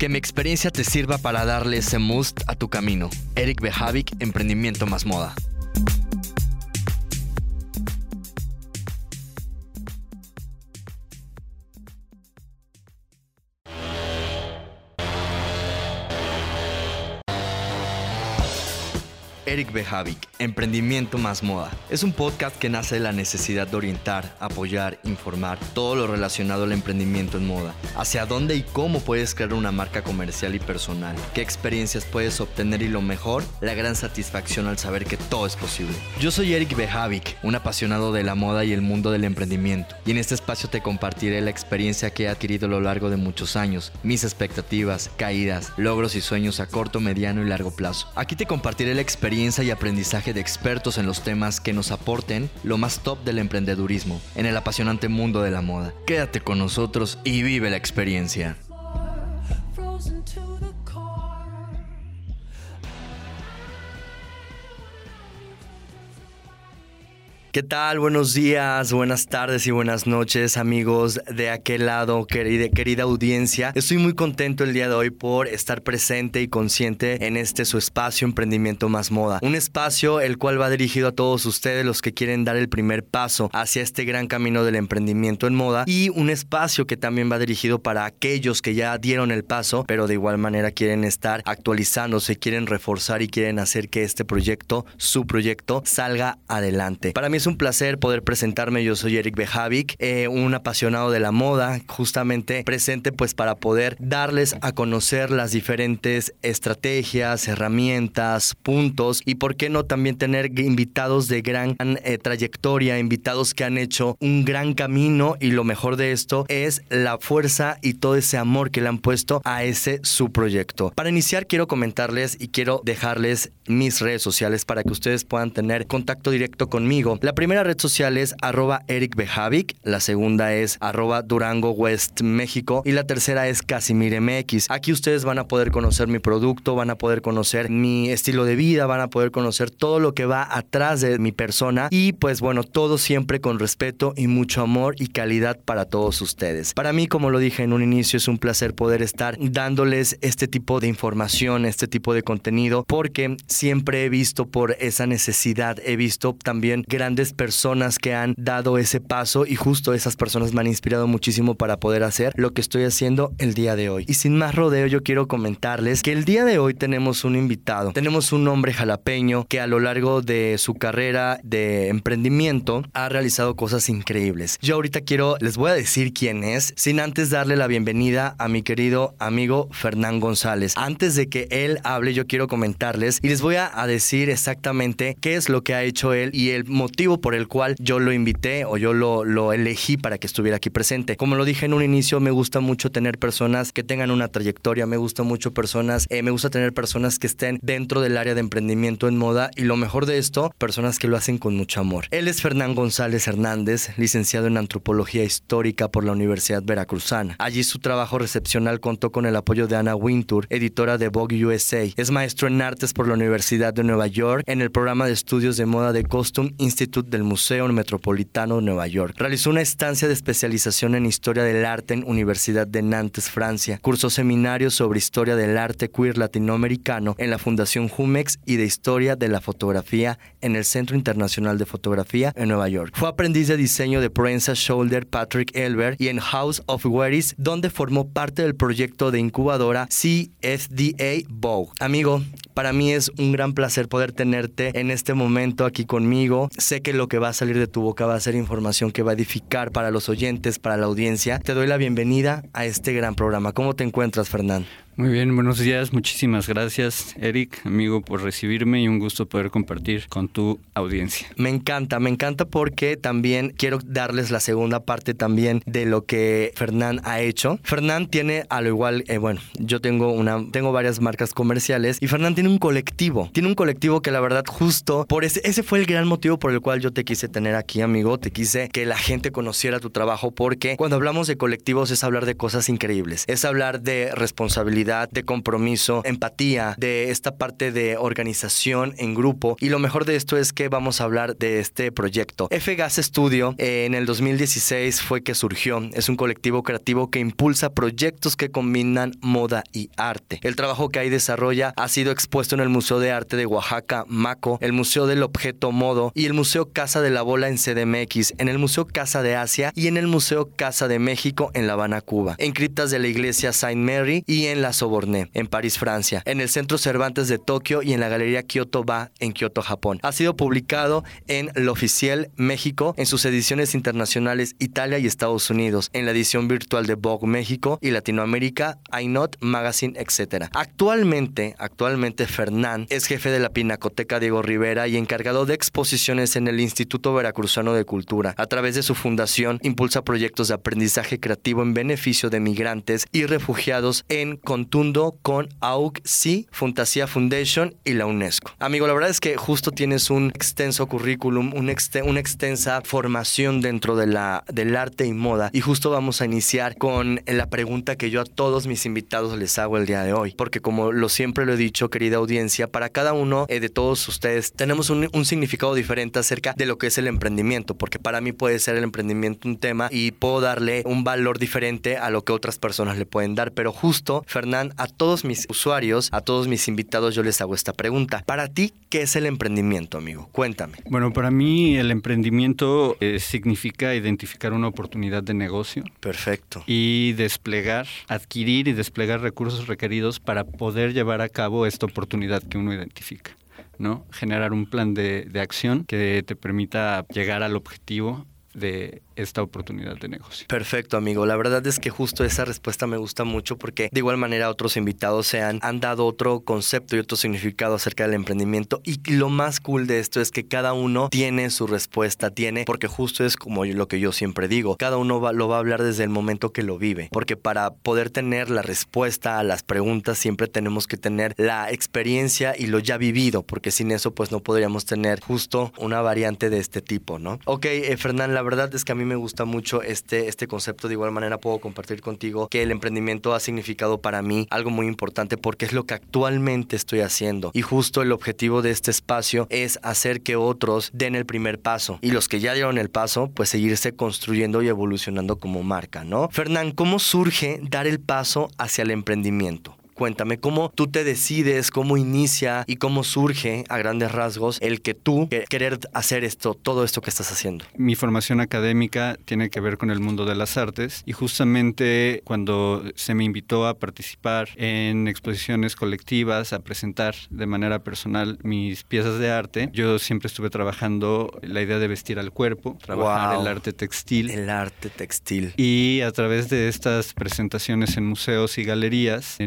Que mi experiencia te sirva para darle ese must a tu camino. Eric Behavik, Emprendimiento más Moda. Eric Behavik, Emprendimiento más Moda. Es un podcast que nace de la necesidad de orientar, apoyar, informar todo lo relacionado al emprendimiento en moda. Hacia dónde y cómo puedes crear una marca comercial y personal. Qué experiencias puedes obtener y lo mejor, la gran satisfacción al saber que todo es posible. Yo soy Eric Behavik, un apasionado de la moda y el mundo del emprendimiento. Y en este espacio te compartiré la experiencia que he adquirido a lo largo de muchos años, mis expectativas, caídas, logros y sueños a corto, mediano y largo plazo. Aquí te compartiré la experiencia y aprendizaje de expertos en los temas que nos aporten lo más top del emprendedurismo en el apasionante mundo de la moda. Quédate con nosotros y vive la experiencia. ¿Qué tal? Buenos días, buenas tardes y buenas noches amigos de aquel lado, querida, querida audiencia. Estoy muy contento el día de hoy por estar presente y consciente en este su espacio Emprendimiento Más Moda. Un espacio el cual va dirigido a todos ustedes los que quieren dar el primer paso hacia este gran camino del emprendimiento en moda y un espacio que también va dirigido para aquellos que ya dieron el paso pero de igual manera quieren estar actualizándose, quieren reforzar y quieren hacer que este proyecto, su proyecto, salga adelante. Para mí es un placer poder presentarme. Yo soy Eric Bejavic, eh, un apasionado de la moda, justamente presente pues para poder darles a conocer las diferentes estrategias, herramientas, puntos y por qué no también tener invitados de gran eh, trayectoria, invitados que han hecho un gran camino y lo mejor de esto es la fuerza y todo ese amor que le han puesto a ese su proyecto. Para iniciar quiero comentarles y quiero dejarles mis redes sociales para que ustedes puedan tener contacto directo conmigo. Primera red social es arroba Eric la segunda es arroba Durango West México y la tercera es Casimir MX. Aquí ustedes van a poder conocer mi producto, van a poder conocer mi estilo de vida, van a poder conocer todo lo que va atrás de mi persona y pues bueno, todo siempre con respeto y mucho amor y calidad para todos ustedes. Para mí, como lo dije en un inicio, es un placer poder estar dándoles este tipo de información, este tipo de contenido, porque siempre he visto por esa necesidad, he visto también grandes personas que han dado ese paso y justo esas personas me han inspirado muchísimo para poder hacer lo que estoy haciendo el día de hoy. Y sin más rodeo yo quiero comentarles que el día de hoy tenemos un invitado. Tenemos un hombre jalapeño que a lo largo de su carrera de emprendimiento ha realizado cosas increíbles. Yo ahorita quiero, les voy a decir quién es, sin antes darle la bienvenida a mi querido amigo Fernán González. Antes de que él hable, yo quiero comentarles y les voy a decir exactamente qué es lo que ha hecho él y el motivo por el cual yo lo invité o yo lo, elegí para que estuviera aquí presente. Como lo dije en un inicio, me gusta mucho tener personas que tengan una trayectoria, me gusta mucho personas, eh, me gusta tener personas que estén dentro del área de emprendimiento en moda y lo mejor de esto, personas que lo hacen con mucho amor. Él es Fernán González Hernández, licenciado en antropología histórica por la Universidad Veracruzana. Allí su trabajo recepcional contó con el apoyo de Anna Wintour, editora de Vogue USA. Es maestro en artes por la Universidad de Nueva York en el programa de estudios de moda de Costume Institute del Museo Metropolitano de Nueva York. Realizó una estancia de especialización en Historia del Arte en Universidad de Nantes, Francia. Cursó seminarios sobre Historia del Arte Queer Latinoamericano en la Fundación Jumex y de Historia de la Fotografía en el Centro Internacional de Fotografía en Nueva York. Fue aprendiz de diseño de Prensa Shoulder Patrick Elbert y en House of Wearies, donde formó parte del proyecto de incubadora CFDA Vogue. Amigo, para mí es un gran placer poder tenerte en este momento aquí conmigo. Sé que lo que va a salir de tu boca va a ser información que va a edificar para los oyentes, para la audiencia. Te doy la bienvenida a este gran programa. ¿Cómo te encuentras, Fernán? Muy bien, buenos días. Muchísimas gracias, Eric, amigo, por recibirme y un gusto poder compartir con tu audiencia. Me encanta, me encanta porque también quiero darles la segunda parte también de lo que Fernán ha hecho. Fernán tiene, a lo igual, eh, bueno, yo tengo una, tengo varias marcas comerciales y Fernán tiene un colectivo. Tiene un colectivo que la verdad justo por ese, ese fue el gran motivo por el cual yo te quise tener aquí, amigo. Te quise que la gente conociera tu trabajo porque cuando hablamos de colectivos es hablar de cosas increíbles, es hablar de responsabilidad de compromiso, empatía, de esta parte de organización en grupo. Y lo mejor de esto es que vamos a hablar de este proyecto. F-Gas Studio eh, en el 2016 fue que surgió. Es un colectivo creativo que impulsa proyectos que combinan moda y arte. El trabajo que ahí desarrolla ha sido expuesto en el Museo de Arte de Oaxaca, Maco, el Museo del Objeto Modo y el Museo Casa de la Bola en CDMX, en el Museo Casa de Asia y en el Museo Casa de México en La Habana, Cuba, en criptas de la iglesia Saint Mary y en la Soborné, en París, Francia, en el Centro Cervantes de Tokio y en la Galería Kyoto Ba en Kyoto, Japón. Ha sido publicado en L'Officiel México, en sus ediciones internacionales Italia y Estados Unidos, en la edición virtual de Vogue México y Latinoamérica, iNot Magazine, etc. Actualmente, actualmente Fernán es jefe de la Pinacoteca Diego Rivera y encargado de exposiciones en el Instituto Veracruzano de Cultura. A través de su fundación impulsa proyectos de aprendizaje creativo en beneficio de migrantes y refugiados en Contundo con AUC, Fantasia Foundation y la UNESCO. Amigo, la verdad es que justo tienes un extenso currículum, una extensa formación dentro de la, del arte y moda y justo vamos a iniciar con la pregunta que yo a todos mis invitados les hago el día de hoy, porque como lo siempre lo he dicho, querida audiencia, para cada uno eh, de todos ustedes tenemos un, un significado diferente acerca de lo que es el emprendimiento, porque para mí puede ser el emprendimiento un tema y puedo darle un valor diferente a lo que otras personas le pueden dar, pero justo, A todos mis usuarios, a todos mis invitados, yo les hago esta pregunta. Para ti, ¿qué es el emprendimiento, amigo? Cuéntame. Bueno, para mí el emprendimiento eh, significa identificar una oportunidad de negocio. Perfecto. Y desplegar, adquirir y desplegar recursos requeridos para poder llevar a cabo esta oportunidad que uno identifica. ¿no? Generar un plan de, de acción que te permita llegar al objetivo de esta oportunidad de negocio. Perfecto, amigo. La verdad es que justo esa respuesta me gusta mucho porque de igual manera otros invitados se han, han dado otro concepto y otro significado acerca del emprendimiento y lo más cool de esto es que cada uno tiene su respuesta, tiene, porque justo es como lo que yo siempre digo, cada uno lo va a hablar desde el momento que lo vive, porque para poder tener la respuesta a las preguntas siempre tenemos que tener la experiencia y lo ya vivido, porque sin eso pues no podríamos tener justo una variante de este tipo, ¿no? Ok, eh, Fernán, la verdad es que a mí me gusta mucho este, este concepto. De igual manera puedo compartir contigo que el emprendimiento ha significado para mí algo muy importante porque es lo que actualmente estoy haciendo. Y justo el objetivo de este espacio es hacer que otros den el primer paso. Y los que ya dieron el paso, pues seguirse construyendo y evolucionando como marca, ¿no? Fernán, ¿cómo surge dar el paso hacia el emprendimiento? Cuéntame cómo tú te decides, cómo inicia y cómo surge a grandes rasgos el que tú querer hacer esto, todo esto que estás haciendo. Mi formación académica tiene que ver con el mundo de las artes y justamente cuando se me invitó a participar en exposiciones colectivas, a presentar de manera personal mis piezas de arte, yo siempre estuve trabajando la idea de vestir al cuerpo, trabajar el arte textil. El arte textil. Y a través de estas presentaciones en museos y galerías, eh,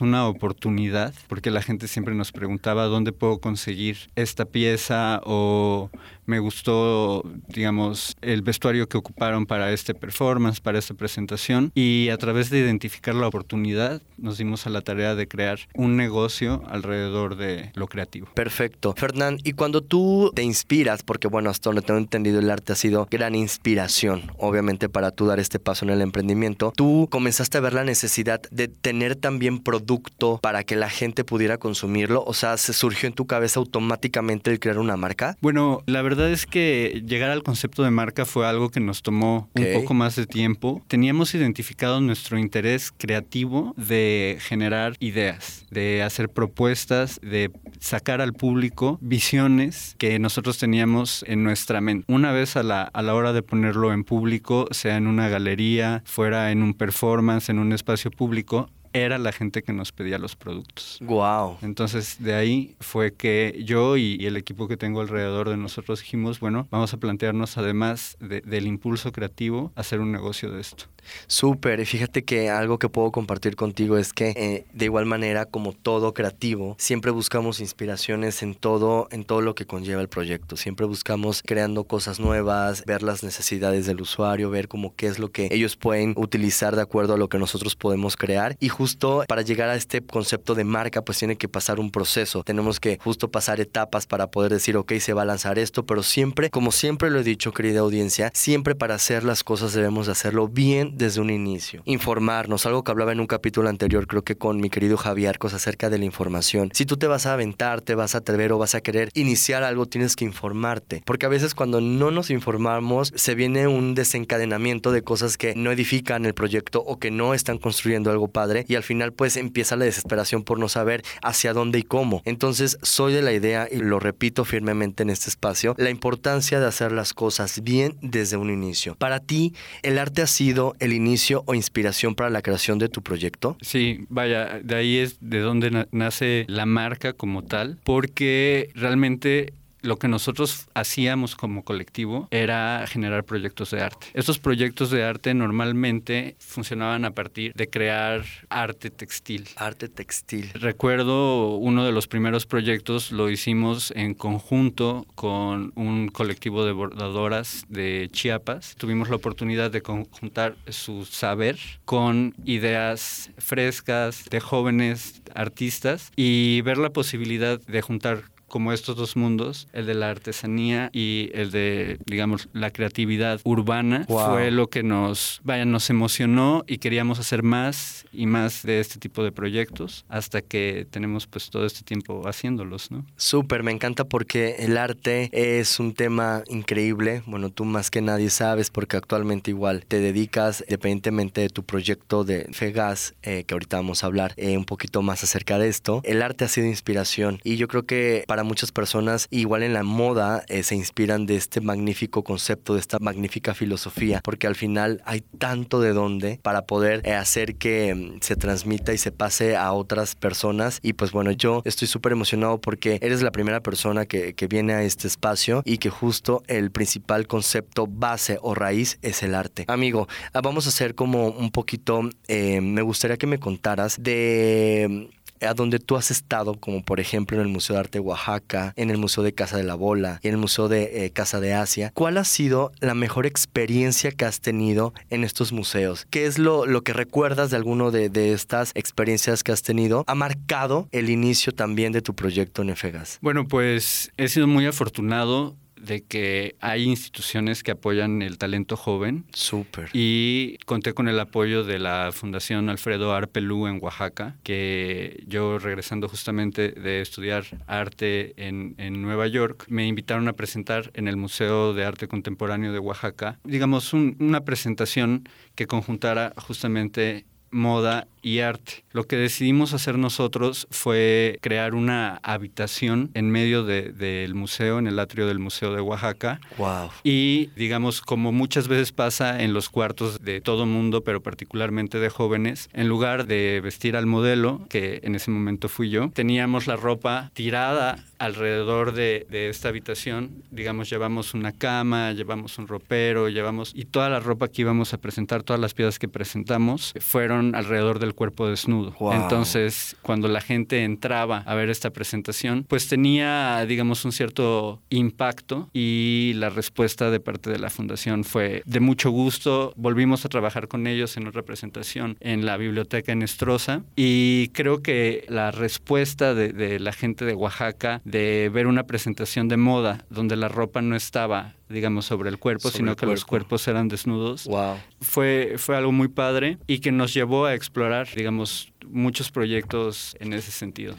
una oportunidad, porque la gente siempre nos preguntaba dónde puedo conseguir esta pieza o me gustó, digamos, el vestuario que ocuparon para este performance, para esta presentación. Y a través de identificar la oportunidad, nos dimos a la tarea de crear un negocio alrededor de lo creativo. Perfecto. Fernán, y cuando tú te inspiras, porque bueno, hasta donde tengo entendido, el arte ha sido gran inspiración, obviamente, para tú dar este paso en el emprendimiento, tú comenzaste a ver la necesidad de tener también producto para que la gente pudiera consumirlo. O sea, ¿se surgió en tu cabeza automáticamente el crear una marca? Bueno, la verdad verdad es que llegar al concepto de marca fue algo que nos tomó un poco más de tiempo. Teníamos identificado nuestro interés creativo de generar ideas, de hacer propuestas, de sacar al público visiones que nosotros teníamos en nuestra mente. Una vez a la, a la hora de ponerlo en público, sea en una galería, fuera en un performance, en un espacio público, era la gente que nos pedía los productos. Wow. Entonces, de ahí fue que yo y, el equipo que tengo alrededor de nosotros dijimos, bueno, vamos a plantearnos además del impulso creativo, hacer un negocio de esto. Súper, y fíjate que algo que puedo compartir contigo es que eh, de igual manera como todo creativo, siempre buscamos inspiraciones en todo, en todo lo que conlleva el proyecto. Siempre buscamos creando cosas nuevas, ver las necesidades del usuario, ver como qué es lo que ellos pueden utilizar de acuerdo a lo que nosotros podemos crear. Y justo para llegar a este concepto de marca, pues tiene que pasar un proceso. Tenemos que justo pasar etapas para poder decir, ok, se va a lanzar esto, pero siempre, como siempre lo he dicho, querida audiencia, siempre para hacer las cosas debemos hacerlo bien desde un inicio. Informarnos, algo que hablaba en un capítulo anterior, creo que con mi querido Javier, cosas acerca de la información. Si tú te vas a aventar, te vas a atrever o vas a querer iniciar algo, tienes que informarte. Porque a veces cuando no nos informamos, se viene un desencadenamiento de cosas que no edifican el proyecto o que no están construyendo algo padre y al final pues empieza la desesperación por no saber hacia dónde y cómo. Entonces soy de la idea y lo repito firmemente en este espacio, la importancia de hacer las cosas bien desde un inicio. Para ti, ¿el arte ha sido el inicio o inspiración para la creación de tu proyecto? Sí, vaya, de ahí es de donde nace la marca como tal, porque realmente lo que nosotros hacíamos como colectivo era generar proyectos de arte. Estos proyectos de arte normalmente funcionaban a partir de crear arte textil. Arte textil. Recuerdo uno de los primeros proyectos lo hicimos en conjunto con un colectivo de bordadoras de Chiapas. Tuvimos la oportunidad de conjuntar su saber con ideas frescas de jóvenes artistas y ver la posibilidad de juntar como estos dos mundos, el de la artesanía y el de, digamos, la creatividad urbana, fue lo que nos, vaya, nos emocionó y queríamos hacer más y más de este tipo de proyectos hasta que tenemos pues todo este tiempo haciéndolos, ¿no? Súper, me encanta porque el arte es un tema increíble. Bueno, tú más que nadie sabes porque actualmente igual te dedicas, independientemente de tu proyecto de Fegas, eh, que ahorita vamos a hablar eh, un poquito más acerca de esto, el arte ha sido inspiración y yo creo que para muchas personas, igual en la moda, eh, se inspiran de este magnífico concepto, de esta magnífica filosofía, porque al final hay tanto de dónde para poder eh, hacer que mm, se transmita y se pase a otras personas. Y pues bueno, yo estoy súper emocionado porque eres la primera persona que, que viene a este espacio y que justo el principal concepto base o raíz es el arte. Amigo, ah, vamos a hacer como un poquito, eh, me gustaría que me contaras de a donde tú has estado, como por ejemplo en el Museo de Arte de Oaxaca, en el Museo de Casa de la Bola en el Museo de eh, Casa de Asia, ¿cuál ha sido la mejor experiencia que has tenido en estos museos? ¿Qué es lo, lo que recuerdas de alguno de, de, estas experiencias que has tenido? ¿Ha marcado el inicio también de tu proyecto en EFEGAS? Bueno, pues he sido muy afortunado de que hay instituciones que apoyan el talento joven. Súper. Y conté con el apoyo de la Fundación Alfredo Arpelú en Oaxaca, que yo regresando justamente de estudiar arte en, en Nueva York, me invitaron a presentar en el Museo de Arte Contemporáneo de Oaxaca, digamos, una presentación que conjuntara justamente moda y arte. Lo que decidimos hacer nosotros fue crear una habitación en medio del museo, en el atrio del Museo de Oaxaca. Wow. Y digamos, como muchas veces pasa en los cuartos de todo mundo, pero particularmente de jóvenes, en lugar de vestir al modelo, que en ese momento fui yo, teníamos la ropa tirada alrededor de, de esta habitación. Digamos, llevamos una cama, llevamos un ropero, llevamos... Y toda la ropa que íbamos a presentar, todas las piezas que presentamos, fueron alrededor del cuerpo desnudo. Entonces, cuando la gente entraba a ver esta presentación, pues tenía, digamos, un cierto impacto y la respuesta de parte de la fundación fue de mucho gusto. Volvimos a trabajar con ellos en otra presentación en la biblioteca en Estroza y creo que la respuesta de, de la gente de Oaxaca de ver una presentación de moda donde la ropa no estaba digamos, sobre el cuerpo, sino que los cuerpos eran desnudos. Wow. Fue, fue algo muy padre y que nos llevó a explorar, digamos, muchos proyectos en ese sentido.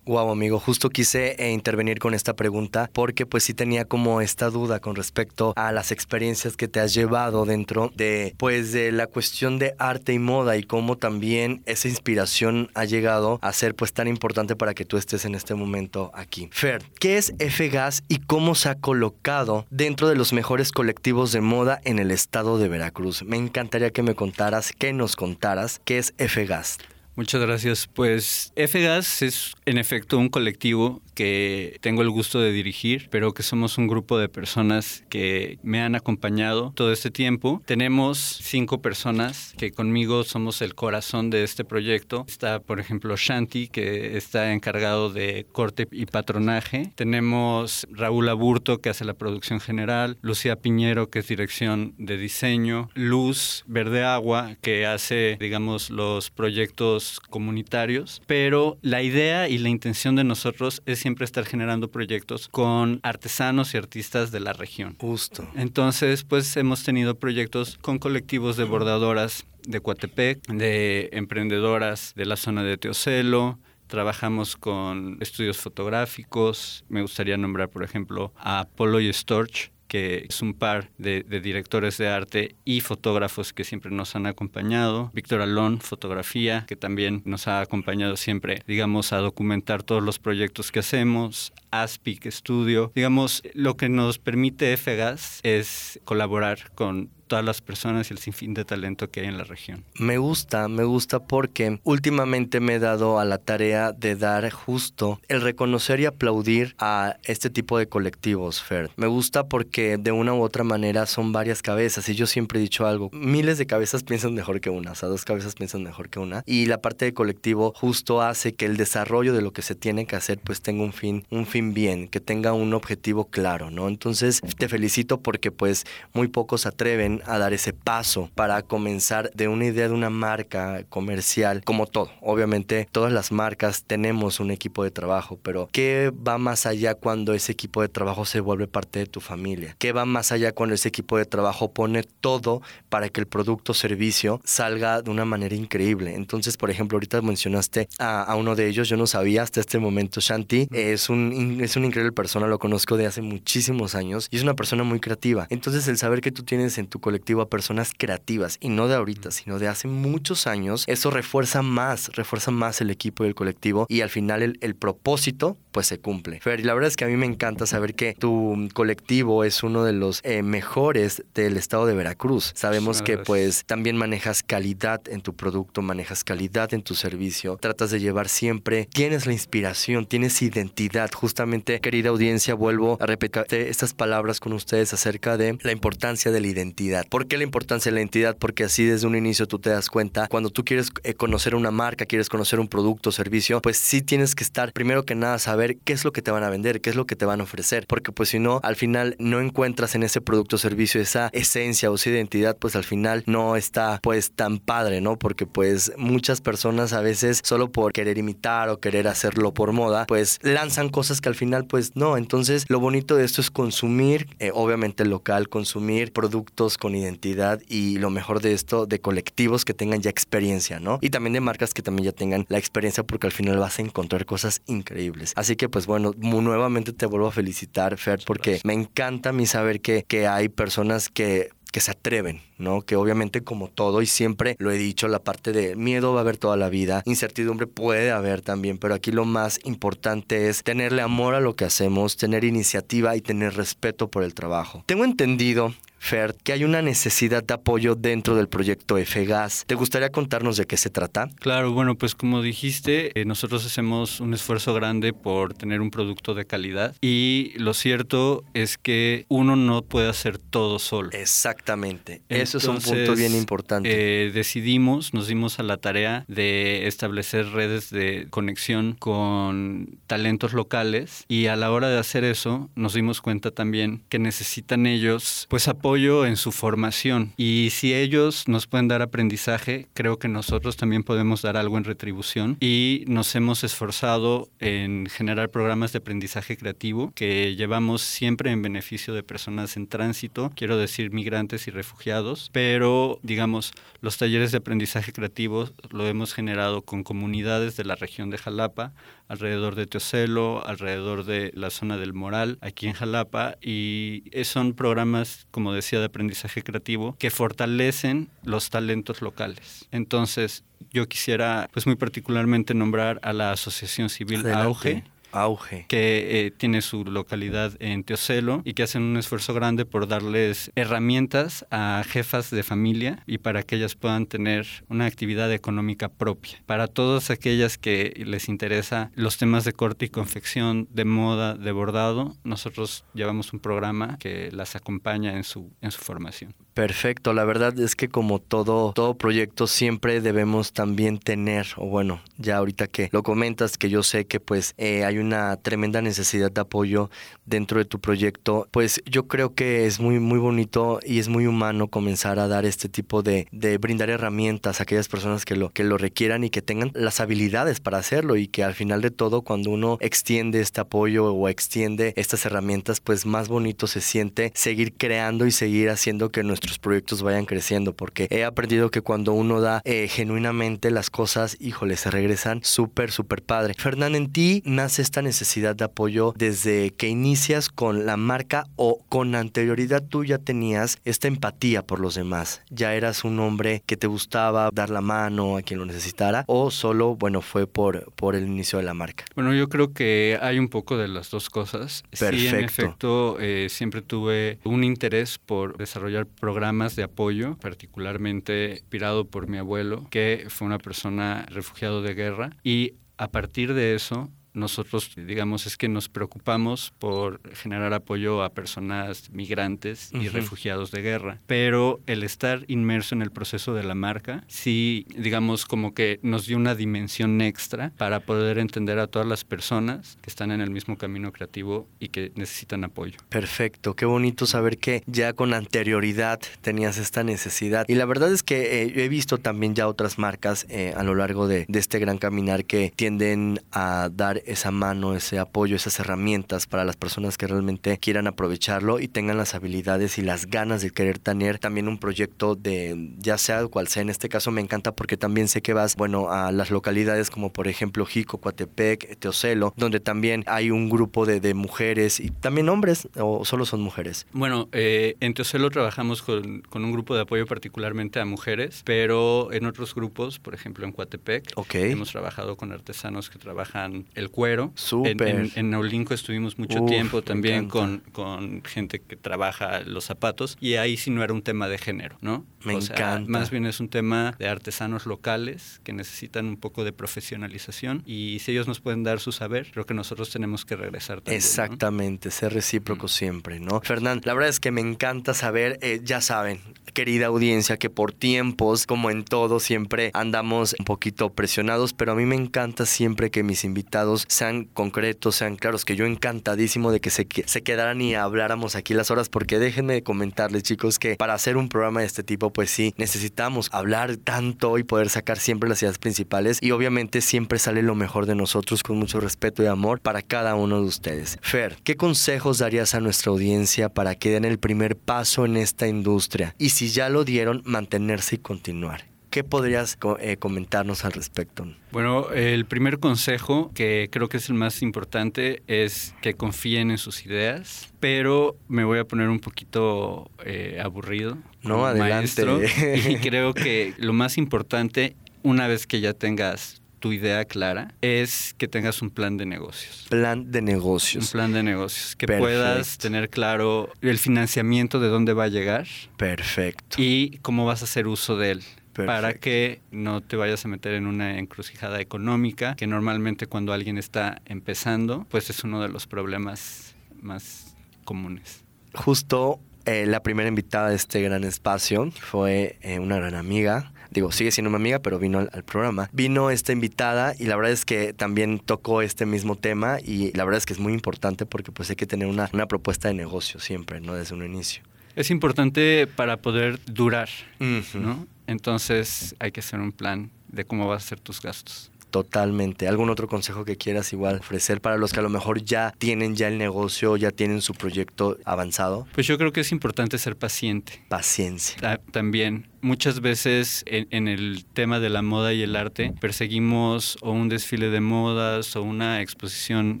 Wow, amigo, justo quise eh, intervenir con esta pregunta porque pues sí tenía como esta duda con respecto a las experiencias que te has llevado dentro de pues de la cuestión de arte y moda y cómo también esa inspiración ha llegado a ser pues tan importante para que tú estés en este momento aquí. Fer, ¿qué es F-Gas y cómo se ha colocado dentro de los mejores colectivos de moda en el estado de Veracruz? Me encantaría que me contaras, que nos contaras qué es F-Gas. Muchas gracias. Pues FGAS es en efecto un colectivo que tengo el gusto de dirigir, pero que somos un grupo de personas que me han acompañado todo este tiempo. Tenemos cinco personas que conmigo somos el corazón de este proyecto. Está, por ejemplo, Shanti, que está encargado de corte y patronaje. Tenemos Raúl Aburto, que hace la producción general. Lucía Piñero, que es dirección de diseño. Luz Verde Agua, que hace, digamos, los proyectos proyectos comunitarios, pero la idea y la intención de nosotros es siempre estar generando proyectos con artesanos y artistas de la región. Justo. Entonces, pues hemos tenido proyectos con colectivos de bordadoras de Coatepec, de emprendedoras de la zona de Teocelo, trabajamos con estudios fotográficos. Me gustaría nombrar, por ejemplo, a Polo y Storch, que es un par de, directores de arte y fotógrafos que siempre nos han acompañado. Víctor Alón, fotografía, que también nos ha acompañado siempre, digamos, a documentar todos los proyectos que hacemos. Aspic Studio. Digamos, lo que nos permite FGAS es colaborar con todas las personas y el sinfín de talento que hay en la región. Me gusta, me gusta porque últimamente me he dado a la tarea de dar justo el reconocer y aplaudir a este tipo de colectivos, Fer. Me gusta porque de una u otra manera son varias cabezas y yo siempre he dicho algo, miles de cabezas piensan mejor que una, o sea, dos cabezas piensan mejor que una y la parte de colectivo justo hace que el desarrollo de lo que se tiene que hacer pues tenga un fin, un fin bien, que tenga un objetivo claro, ¿no? Entonces te felicito porque pues muy pocos atreven a dar ese paso para comenzar de una idea de una marca comercial, como todo. Obviamente, todas las marcas tenemos un equipo de trabajo, pero ¿qué va más allá cuando ese equipo de trabajo se vuelve parte de tu familia? ¿Qué va más allá cuando ese equipo de trabajo pone todo para que el producto o servicio salga de una manera increíble? Entonces, por ejemplo, ahorita mencionaste a, uno de ellos, yo no sabía hasta este momento, Shanti, es un, es una increíble persona, lo conozco de hace muchísimos años y es una persona muy creativa. Entonces, el saber que tú tienes en tu colectivo a personas creativas y no de ahorita, sino de hace muchos años, eso refuerza más, refuerza más el equipo y el colectivo y al final el, propósito pues se cumple. Fer, y la verdad es que a mí me encanta saber que tu colectivo es uno de los eh, mejores del estado de Veracruz. Sabemos que pues también manejas calidad en tu producto, manejas calidad en tu servicio, tratas de llevar siempre, tienes la inspiración, tienes identidad. Justamente, querida audiencia, vuelvo a repetir estas palabras con ustedes acerca de la importancia de la identidad. ¿Por qué la importancia de la entidad? Porque así desde un inicio tú te das cuenta, cuando tú quieres eh, conocer una marca, quieres conocer un producto o servicio, pues sí tienes que estar primero que nada saber qué es lo que te van a vender, qué es lo que te van a ofrecer, porque pues si no, al final no encuentras en ese producto o servicio esa esencia o esa identidad, pues al final no está pues tan padre, ¿no? Porque pues muchas personas a veces solo por querer imitar o querer hacerlo por moda, pues lanzan cosas que al final pues no. Entonces lo bonito de esto es consumir, eh, obviamente local, consumir productos con identidad y lo mejor de esto, de colectivos que tengan ya experiencia, ¿no? Y también de marcas que también ya tengan la experiencia porque al final vas a encontrar cosas increíbles. Así que pues bueno, nuevamente te vuelvo a felicitar, Fer, porque me encanta a mí saber que, que hay personas que que se atreven, ¿no? Que obviamente como todo y siempre lo he dicho, la parte de miedo va a haber toda la vida, incertidumbre puede haber también, pero aquí lo más importante es tenerle amor a lo que hacemos, tener iniciativa y tener respeto por el trabajo. Tengo entendido Fer, que hay una necesidad de apoyo dentro del proyecto FGAS. ¿Te gustaría contarnos de qué se trata? Claro, bueno, pues como dijiste, eh, nosotros hacemos un esfuerzo grande por tener un producto de calidad y lo cierto es que uno no puede hacer todo solo. Exactamente, eso es un punto bien importante. Eh, decidimos, nos dimos a la tarea de establecer redes de conexión con talentos locales y a la hora de hacer eso nos dimos cuenta también que necesitan ellos pues apoyo apoyo en su formación. Y si ellos nos pueden dar aprendizaje, creo que nosotros también podemos dar algo en retribución. Y nos hemos esforzado en generar programas de aprendizaje creativo que llevamos siempre en beneficio de personas en tránsito, quiero decir migrantes y refugiados, pero digamos, los talleres de aprendizaje creativo lo hemos generado con comunidades de la región de Jalapa, alrededor de Teocelo, alrededor de la zona del Moral, aquí en Jalapa, y son programas, como decía, de aprendizaje creativo que fortalecen los talentos locales. Entonces, yo quisiera, pues muy particularmente, nombrar a la Asociación Civil Auge Auge. Que eh, tiene su localidad en Teocelo y que hacen un esfuerzo grande por darles herramientas a jefas de familia y para que ellas puedan tener una actividad económica propia. Para todas aquellas que les interesa los temas de corte y confección, de moda, de bordado, nosotros llevamos un programa que las acompaña en su, en su formación. Perfecto, la verdad es que como todo, todo proyecto siempre debemos también tener, o bueno, ya ahorita que lo comentas, que yo sé que pues eh, hay una tremenda necesidad de apoyo dentro de tu proyecto, pues yo creo que es muy, muy bonito y es muy humano comenzar a dar este tipo de, de brindar herramientas a aquellas personas que lo, que lo requieran y que tengan las habilidades para hacerlo y que al final de todo cuando uno extiende este apoyo o extiende estas herramientas, pues más bonito se siente seguir creando y seguir haciendo que nuestros proyectos vayan creciendo, porque he aprendido que cuando uno da eh, genuinamente las cosas, híjole, se regresan súper, súper padre. Fernán, en ti nace esta necesidad de apoyo desde que inicias con la marca o con anterioridad tú ya tenías esta empatía por los demás. Ya eras un hombre que te gustaba dar la mano a quien lo necesitara o solo, bueno, fue por, por el inicio de la marca. Bueno, yo creo que hay un poco de las dos cosas. Perfecto. Sí, en efecto, eh, siempre tuve un interés por desarrollar programas de apoyo, particularmente inspirado por mi abuelo, que fue una persona refugiado de guerra. Y a partir de eso, nosotros, digamos, es que nos preocupamos por generar apoyo a personas migrantes y refugiados de guerra. Pero el estar inmerso en el proceso de la marca, sí, digamos, como que nos dio una dimensión extra para poder entender a todas las personas que están en el mismo camino creativo y que necesitan apoyo. Perfecto, qué bonito saber que ya con anterioridad tenías esta necesidad. Y la verdad es que eh, yo he visto también ya otras marcas eh, a lo largo de, de este gran caminar que tienden a dar esa mano, ese apoyo, esas herramientas para las personas que realmente quieran aprovecharlo y tengan las habilidades y las ganas de querer tener también un proyecto de, ya sea cual sea, en este caso me encanta porque también sé que vas, bueno, a las localidades como por ejemplo Jico, Coatepec, Teocelo, donde también hay un grupo de, de mujeres y también hombres o solo son mujeres. Bueno, eh, en Teocelo trabajamos con, con, un grupo de apoyo particularmente a mujeres, pero en otros grupos, por ejemplo en Coatepec, okay. hemos trabajado con artesanos que trabajan el cuero. Súper. En, en, en, Naulinco estuvimos mucho Uf, tiempo también con, con, gente que trabaja los zapatos y ahí sí no era un tema de género, ¿no? Me o encanta. Sea, más bien es un tema de artesanos locales que necesitan un poco de profesionalización y si ellos nos pueden dar su saber, creo que nosotros tenemos que regresar también. Exactamente, ¿no? ser recíproco mm. siempre, ¿no? Fernán, la verdad es que me encanta saber, eh, ya saben, querida audiencia, que por tiempos, como en todo, siempre andamos un poquito presionados, pero a mí me encanta siempre que mis invitados sean concretos, sean claros, que yo encantadísimo de que se, se quedaran y habláramos aquí las horas, porque déjenme comentarles, chicos, que para hacer un programa de este tipo, pues sí, necesitamos hablar tanto y poder sacar siempre las ideas principales y obviamente siempre sale lo mejor de nosotros con mucho respeto y amor para cada uno de ustedes. Fer, ¿qué consejos darías a nuestra audiencia para que den el primer paso en esta industria? Y si ya lo dieron, mantenerse y continuar. ¿Qué podrías eh, comentarnos al respecto? Bueno, el primer consejo, que creo que es el más importante, es que confíen en sus ideas, pero me voy a poner un poquito eh, aburrido. No, adelante. Maestro, y creo que lo más importante, una vez que ya tengas tu idea clara es que tengas un plan de negocios. Plan de negocios. Un plan de negocios. Que Perfecto. puedas tener claro el financiamiento de dónde va a llegar. Perfecto. Y cómo vas a hacer uso de él. Perfecto. Para que no te vayas a meter en una encrucijada económica, que normalmente cuando alguien está empezando, pues es uno de los problemas más comunes. Justo eh, la primera invitada de este gran espacio fue eh, una gran amiga, digo, sigue siendo una amiga, pero vino al, al, programa. Vino esta invitada y la verdad es que también tocó este mismo tema y la verdad es que es muy importante porque pues hay que tener una, una propuesta de negocio siempre, ¿no? Desde un inicio. Es importante para poder durar, uh -huh. ¿no? Entonces hay que hacer un plan de cómo vas a hacer tus gastos. Totalmente. ¿Algún otro consejo que quieras igual ofrecer para los que a lo mejor ya tienen ya el negocio, ya tienen su proyecto avanzado? Pues yo creo que es importante ser paciente. Paciencia. También. Muchas veces en, en, el tema de la moda y el arte perseguimos o un desfile de modas o una exposición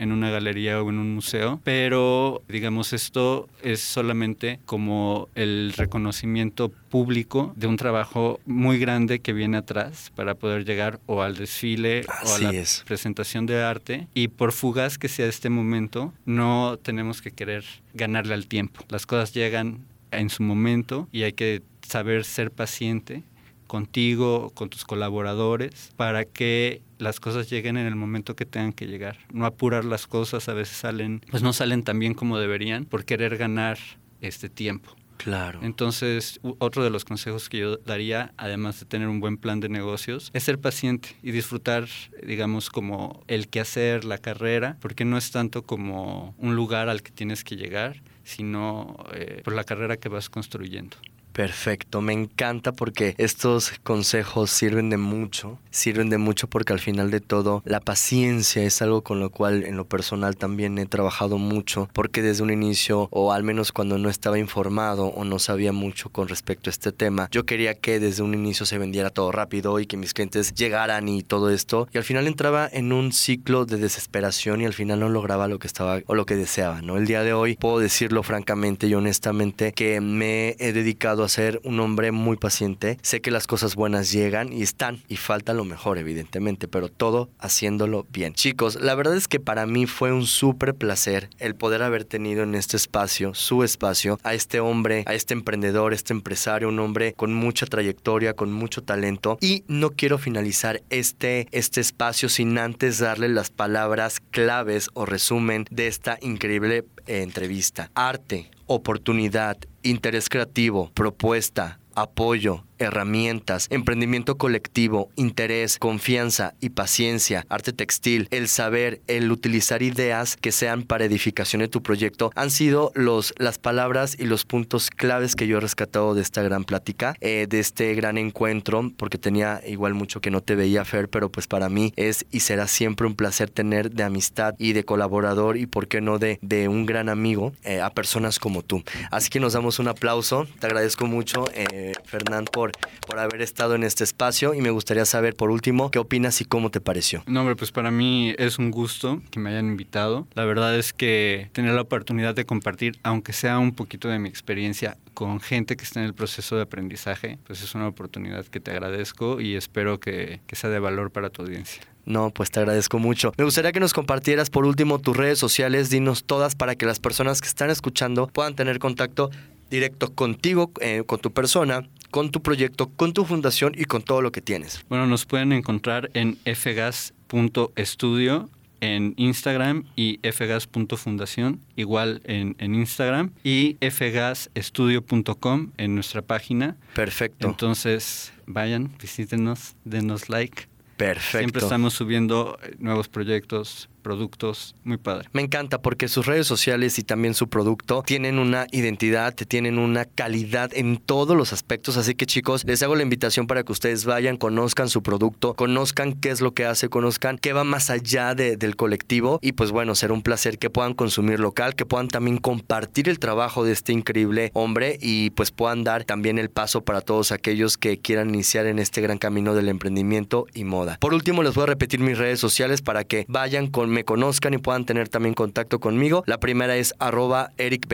en una galería o en un museo, pero digamos esto es solamente como el reconocimiento público de un trabajo muy grande que viene atrás para poder llegar o al desfile Así o a la es. presentación de arte y por fugaz que sea este momento no tenemos que querer ganarle al tiempo. Las cosas llegan en su momento y hay que saber ser paciente contigo, con tus colaboradores, para que las cosas lleguen en el momento que tengan que llegar. No apurar las cosas, a veces salen, pues no salen tan bien como deberían por querer ganar este tiempo. Claro. Entonces, otro de los consejos que yo daría, además de tener un buen plan de negocios, es ser paciente y disfrutar, digamos, como el quehacer, la carrera, porque no es tanto como un lugar al que tienes que llegar, sino eh, por la carrera que vas construyendo. Perfecto, me encanta porque estos consejos sirven de mucho, sirven de mucho porque al final de todo la paciencia es algo con lo cual en lo personal también he trabajado mucho porque desde un inicio o al menos cuando no estaba informado o no sabía mucho con respecto a este tema, yo quería que desde un inicio se vendiera todo rápido y que mis clientes llegaran y todo esto y al final entraba en un ciclo de desesperación y al final no lograba lo que estaba o lo que deseaba, ¿no? El día de hoy puedo decirlo francamente y honestamente que me he dedicado ser un hombre muy paciente. Sé que las cosas buenas llegan y están y falta lo mejor, evidentemente, pero todo haciéndolo bien. Chicos, la verdad es que para mí fue un súper placer el poder haber tenido en este espacio, su espacio, a este hombre, a este emprendedor, este empresario, un hombre con mucha trayectoria, con mucho talento. Y no quiero finalizar este, este espacio sin antes darle las palabras claves o resumen de esta increíble eh, entrevista. Arte, oportunidad, interés creativo, propuesta, apoyo, herramientas, emprendimiento colectivo, interés, confianza y paciencia, arte textil, el saber, el utilizar ideas que sean para edificación de tu proyecto, han sido los, las palabras y los puntos claves que yo he rescatado de esta gran plática, eh, de este gran encuentro, porque tenía igual mucho que no te veía, Fer, pero pues para mí es y será siempre un placer tener de amistad y de colaborador y por qué no de, de un gran amigo eh, a personas como tú. Así que nos damos un aplauso, te agradezco mucho, eh, Fernán, por por, haber estado en este espacio y me gustaría saber por último qué opinas y cómo te pareció. No, hombre, pues para mí es un gusto que me hayan invitado. La verdad es que tener la oportunidad de compartir, aunque sea un poquito de mi experiencia con gente que está en el proceso de aprendizaje, pues es una oportunidad que te agradezco y espero que, que sea de valor para tu audiencia. No, pues te agradezco mucho. Me gustaría que nos compartieras por último tus redes sociales, dinos todas para que las personas que están escuchando puedan tener contacto directo contigo, eh, con tu persona, con tu proyecto, con tu fundación y con todo lo que tienes. Bueno, nos pueden encontrar en fgas.estudio en Instagram y fgas.fundación, igual en, en, Instagram, y fgasestudio.com en nuestra página. Perfecto. Entonces, vayan, visítenos, denos like. Perfecto. Siempre estamos subiendo eh, nuevos proyectos, productos, muy padre. Me encanta porque sus redes sociales y también su producto tienen una identidad, tienen una calidad en todos los aspectos, así que chicos, les hago la invitación para que ustedes vayan, conozcan su producto, conozcan qué es lo que hace, conozcan qué va más allá del colectivo y pues bueno, será un placer que puedan consumir local, que puedan también compartir el trabajo de este increíble hombre y pues puedan dar también el paso para todos aquellos que quieran iniciar en este gran camino del emprendimiento y moda. Por último, les voy a repetir mis redes sociales para que vayan con me conozcan y puedan tener también contacto conmigo. La primera es arroba Eric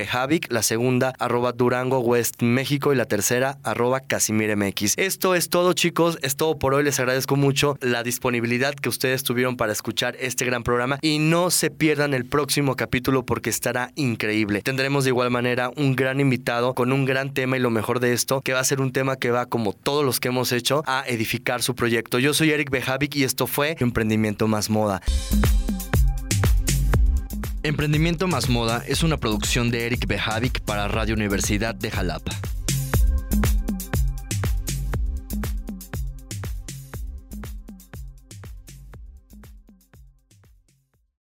la segunda arroba Durango West México y la tercera arroba Casimir MX. Esto es todo chicos, es todo por hoy. Les agradezco mucho la disponibilidad que ustedes tuvieron para escuchar este gran programa y no se pierdan el próximo capítulo porque estará increíble. Tendremos de igual manera un gran invitado con un gran tema y lo mejor de esto que va a ser un tema que va como todos los que hemos hecho a edificar su proyecto. Yo soy Eric Bejavic y esto fue Emprendimiento Más Moda. Emprendimiento más Moda es una producción de Eric Bejavic para Radio Universidad de Jalapa.